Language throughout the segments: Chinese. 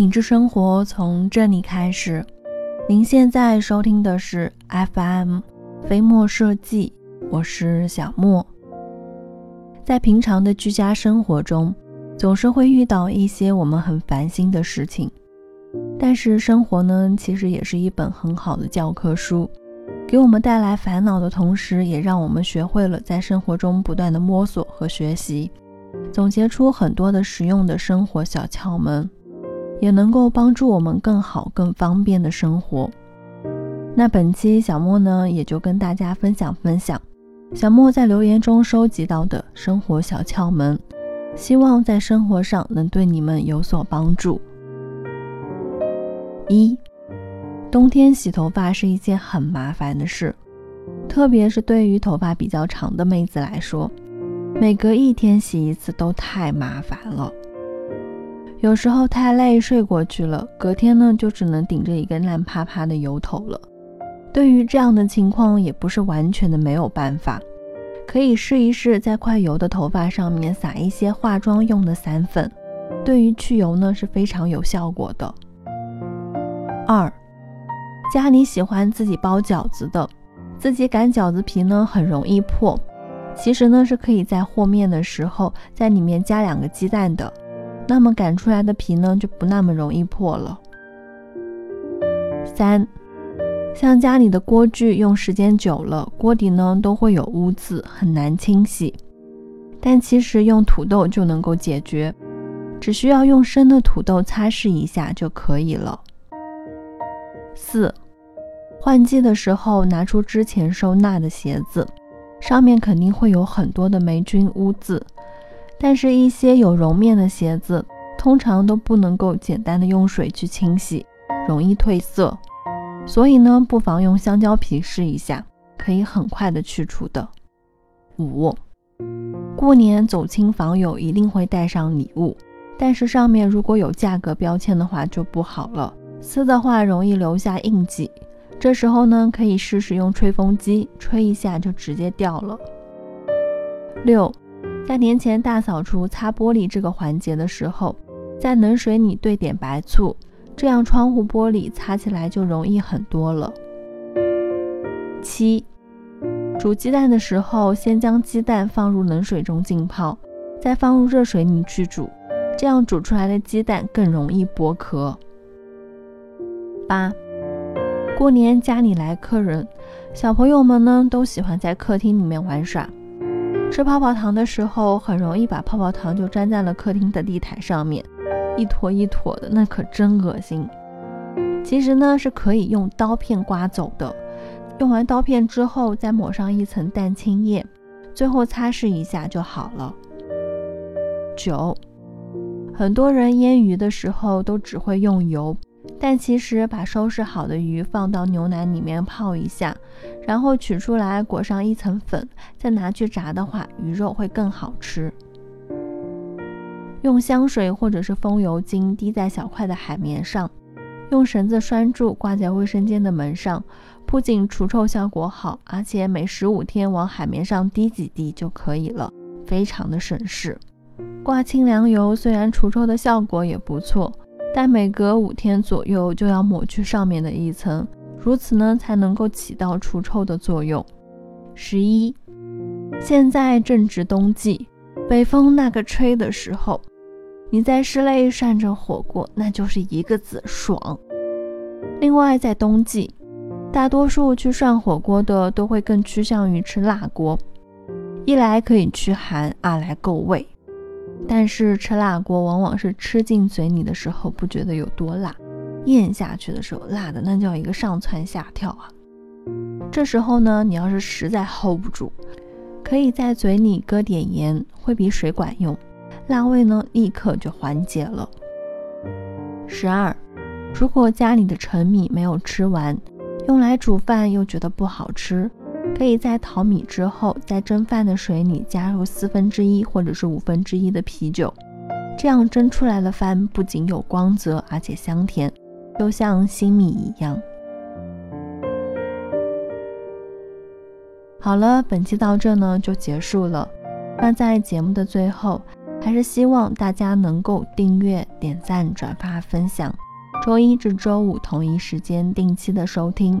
品质生活从这里开始。您现在收听的是 FM 飞墨设计，我是小莫。在平常的居家生活中，总是会遇到一些我们很烦心的事情。但是生活呢，其实也是一本很好的教科书，给我们带来烦恼的同时，也让我们学会了在生活中不断的摸索和学习，总结出很多的实用的生活小窍门。也能够帮助我们更好、更方便的生活。那本期小莫呢，也就跟大家分享分享小莫在留言中收集到的生活小窍门，希望在生活上能对你们有所帮助。一，冬天洗头发是一件很麻烦的事，特别是对于头发比较长的妹子来说，每隔一天洗一次都太麻烦了。有时候太累睡过去了，隔天呢就只能顶着一个烂趴趴的油头了。对于这样的情况，也不是完全的没有办法，可以试一试在快油的头发上面撒一些化妆用的散粉，对于去油呢是非常有效果的。二，家里喜欢自己包饺子的，自己擀饺子皮呢很容易破，其实呢是可以在和面的时候在里面加两个鸡蛋的。那么擀出来的皮呢，就不那么容易破了。三，像家里的锅具用时间久了，锅底呢都会有污渍，很难清洗。但其实用土豆就能够解决，只需要用生的土豆擦拭一下就可以了。四，换季的时候拿出之前收纳的鞋子，上面肯定会有很多的霉菌污渍。但是，一些有绒面的鞋子通常都不能够简单的用水去清洗，容易褪色。所以呢，不妨用香蕉皮试一下，可以很快的去除的。五，过年走亲访友一定会带上礼物，但是上面如果有价格标签的话就不好了，撕的话容易留下印记。这时候呢，可以试试用吹风机吹一下就直接掉了。六。在年前大扫除擦玻璃这个环节的时候，在冷水里兑点白醋，这样窗户玻璃擦起来就容易很多了。七，煮鸡蛋的时候，先将鸡蛋放入冷水中浸泡，再放入热水里去煮，这样煮出来的鸡蛋更容易剥壳。八，过年家里来客人，小朋友们呢都喜欢在客厅里面玩耍。吃泡泡糖的时候，很容易把泡泡糖就粘在了客厅的地毯上面，一坨一坨的，那可真恶心。其实呢，是可以用刀片刮走的。用完刀片之后，再抹上一层蛋清液，最后擦拭一下就好了。九，很多人腌鱼的时候都只会用油。但其实，把收拾好的鱼放到牛奶里面泡一下，然后取出来裹上一层粉，再拿去炸的话，鱼肉会更好吃。用香水或者是风油精滴在小块的海绵上，用绳子拴住挂在卫生间的门上，不仅除臭效果好，而且每十五天往海绵上滴几滴就可以了，非常的省事。挂清凉油虽然除臭的效果也不错。但每隔五天左右就要抹去上面的一层，如此呢才能够起到除臭的作用。十一，现在正值冬季，北风那个吹的时候，你在室内涮着火锅，那就是一个字爽。另外，在冬季，大多数去涮火锅的都会更趋向于吃辣锅，一来可以驱寒，二来够味。但是吃辣锅往往是吃进嘴里的时候不觉得有多辣，咽下去的时候辣的那叫一个上蹿下跳啊！这时候呢，你要是实在 hold 不住，可以在嘴里搁点盐，会比水管用，辣味呢立刻就缓解了。十二，如果家里的陈米没有吃完，用来煮饭又觉得不好吃。可以在淘米之后，在蒸饭的水里加入四分之一或者是五分之一的啤酒，这样蒸出来的饭不仅有光泽，而且香甜，就像新米一样。好了，本期到这呢就结束了。那在节目的最后，还是希望大家能够订阅、点赞、转发、分享。周一至周五同一时间定期的收听。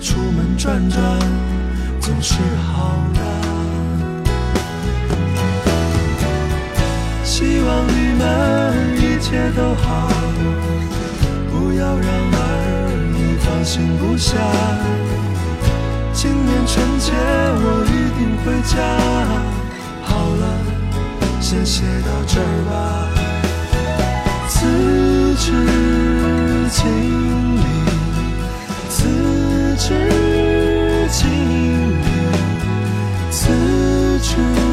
出门转转总是好的。希望你们一切都好，不要让儿女放心不下。今年春节我一定回家。好了，先写到这儿吧。辞职经理，辞至今，此处。